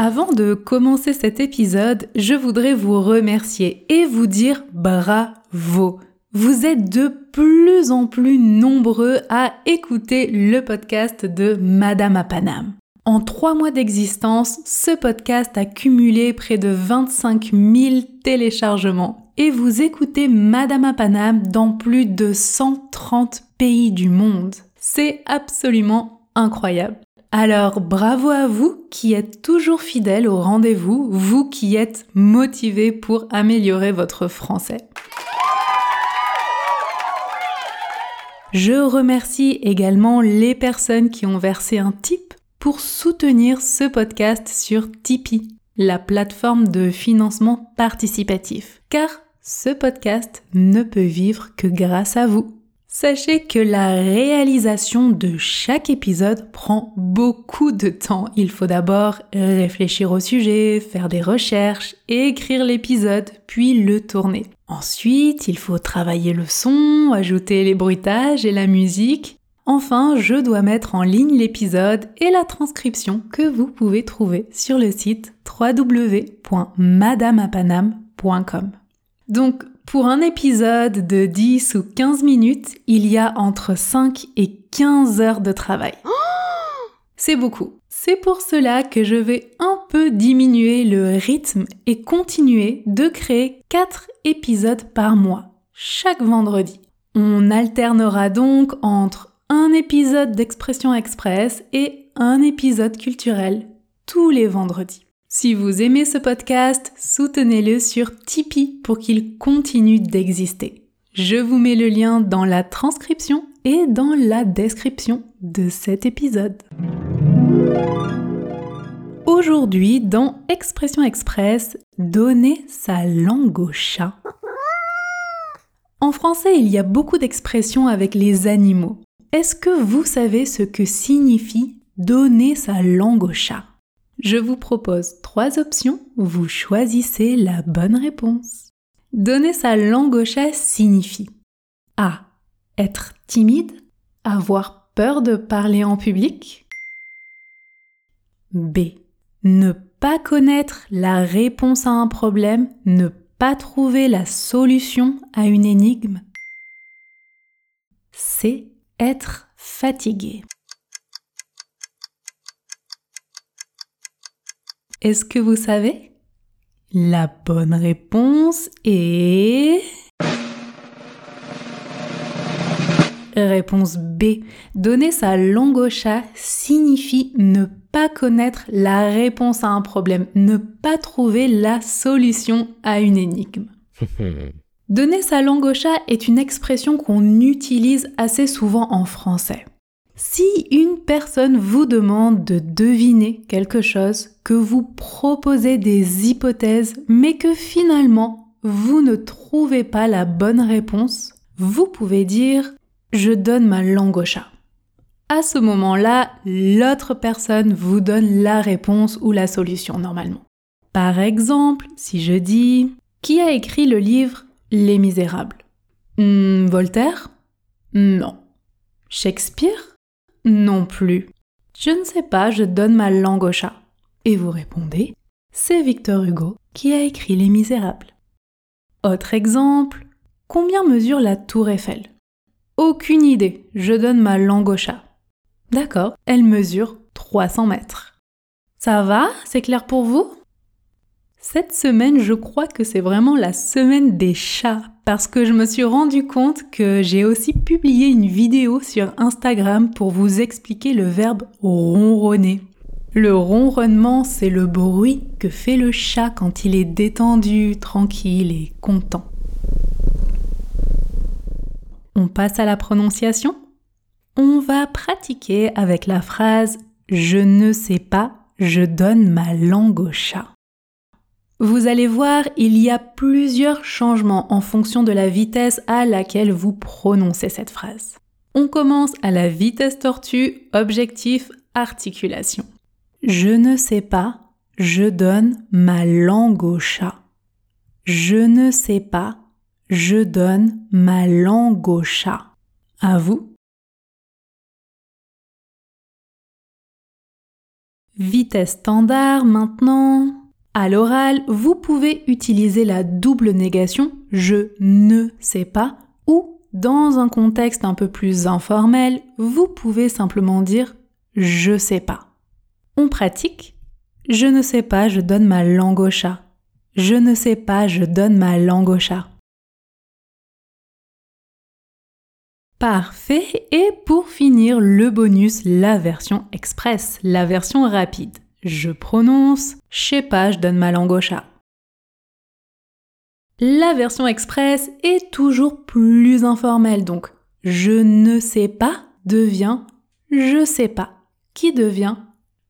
Avant de commencer cet épisode, je voudrais vous remercier et vous dire bravo. Vous êtes de plus en plus nombreux à écouter le podcast de Madame à. En trois mois d'existence, ce podcast a cumulé près de 25 000 téléchargements et vous écoutez Madame à dans plus de 130 pays du monde. C'est absolument incroyable. Alors bravo à vous qui êtes toujours fidèles au rendez-vous, vous qui êtes motivés pour améliorer votre français. Je remercie également les personnes qui ont versé un tip pour soutenir ce podcast sur Tipeee, la plateforme de financement participatif. Car ce podcast ne peut vivre que grâce à vous. Sachez que la réalisation de chaque épisode prend beaucoup de temps. Il faut d'abord réfléchir au sujet, faire des recherches, écrire l'épisode, puis le tourner. Ensuite, il faut travailler le son, ajouter les bruitages et la musique. Enfin, je dois mettre en ligne l'épisode et la transcription que vous pouvez trouver sur le site www.madameapanam.com. Donc, pour un épisode de 10 ou 15 minutes, il y a entre 5 et 15 heures de travail. C'est beaucoup. C'est pour cela que je vais un peu diminuer le rythme et continuer de créer 4 épisodes par mois, chaque vendredi. On alternera donc entre un épisode d'expression express et un épisode culturel tous les vendredis. Si vous aimez ce podcast, soutenez-le sur Tipeee pour qu'il continue d'exister. Je vous mets le lien dans la transcription et dans la description de cet épisode. Aujourd'hui, dans Expression Express, donner sa langue au chat. En français, il y a beaucoup d'expressions avec les animaux. Est-ce que vous savez ce que signifie donner sa langue au chat? Je vous propose trois options, vous choisissez la bonne réponse. Donner sa langue au chat signifie A. Être timide, avoir peur de parler en public. B. Ne pas connaître la réponse à un problème, ne pas trouver la solution à une énigme. C. Être fatigué. Est-ce que vous savez? La bonne réponse est... Réponse B. Donner sa langue au chat signifie ne pas connaître la réponse à un problème, ne pas trouver la solution à une énigme. Donner sa langue au chat est une expression qu'on utilise assez souvent en français. Si une personne vous demande de deviner quelque chose, que vous proposez des hypothèses, mais que finalement vous ne trouvez pas la bonne réponse, vous pouvez dire je donne ma langue au chat. À ce moment-là, l'autre personne vous donne la réponse ou la solution normalement. Par exemple, si je dis qui a écrit le livre Les Misérables? Hmm, Voltaire? Non. Shakespeare? Non plus. Je ne sais pas, je donne ma langue au chat. Et vous répondez, c'est Victor Hugo qui a écrit Les Misérables. Autre exemple, combien mesure la tour Eiffel? Aucune idée, je donne ma langue au chat. D'accord, elle mesure 300 mètres. Ça va C'est clair pour vous? Cette semaine, je crois que c'est vraiment la semaine des chats parce que je me suis rendu compte que j'ai aussi publié une vidéo sur Instagram pour vous expliquer le verbe ronronner. Le ronronnement, c'est le bruit que fait le chat quand il est détendu, tranquille et content. On passe à la prononciation On va pratiquer avec la phrase Je ne sais pas, je donne ma langue au chat. Vous allez voir, il y a plusieurs changements en fonction de la vitesse à laquelle vous prononcez cette phrase. On commence à la vitesse tortue, objectif, articulation. Je ne sais pas, je donne ma langue au chat. Je ne sais pas, je donne ma langue au chat. À vous Vitesse standard maintenant. À l'oral, vous pouvez utiliser la double négation je ne sais pas ou dans un contexte un peu plus informel, vous pouvez simplement dire je sais pas. On pratique je ne sais pas, je donne ma langue au chat. Je ne sais pas, je donne ma langue au chat. Parfait. Et pour finir, le bonus, la version express, la version rapide. Je prononce, je sais pas, je donne ma langue au chat. La version express est toujours plus informelle, donc je ne sais pas devient je sais pas, qui devient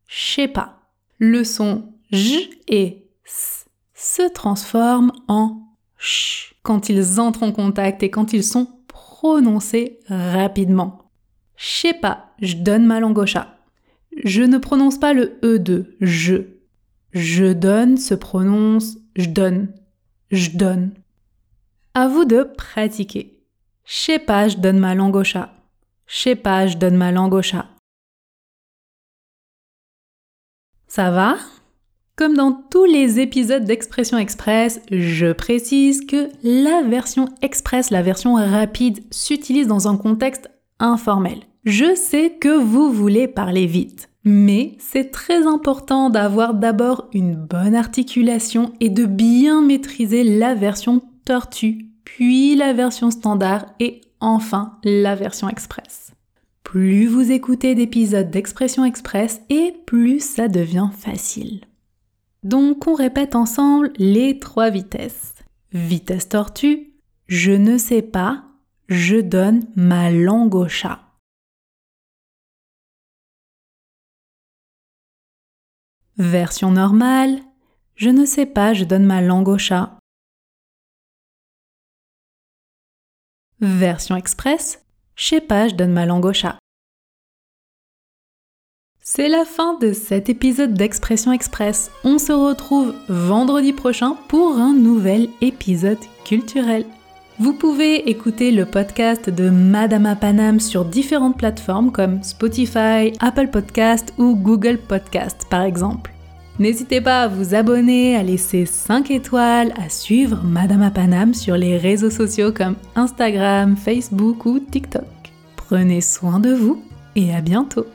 je sais pas. Le son j et s se transforment en ch quand ils entrent en contact et quand ils sont prononcer rapidement. Je sais pas, je donne ma langue au chat. Je ne prononce pas le E de je. Je donne se prononce je donne. Je donne. À vous de pratiquer. Je sais pas, je donne ma langue au chat. Je sais pas, je donne ma langue au chat. Ça va? Comme dans tous les épisodes d'Expression Express, je précise que la version express, la version rapide, s'utilise dans un contexte informel. Je sais que vous voulez parler vite, mais c'est très important d'avoir d'abord une bonne articulation et de bien maîtriser la version tortue, puis la version standard et enfin la version express. Plus vous écoutez d'épisodes d'Expression Express et plus ça devient facile. Donc on répète ensemble les trois vitesses. Vitesse tortue, je ne sais pas, je donne ma langue au chat. Version normale, je ne sais pas, je donne ma langue au chat. Version express, je sais pas, je donne ma langue au chat. C'est la fin de cet épisode d'Expression Express. On se retrouve vendredi prochain pour un nouvel épisode culturel. Vous pouvez écouter le podcast de Madame Panam sur différentes plateformes comme Spotify, Apple Podcast ou Google Podcast par exemple. N'hésitez pas à vous abonner, à laisser 5 étoiles, à suivre Madame Panam sur les réseaux sociaux comme Instagram, Facebook ou TikTok. Prenez soin de vous et à bientôt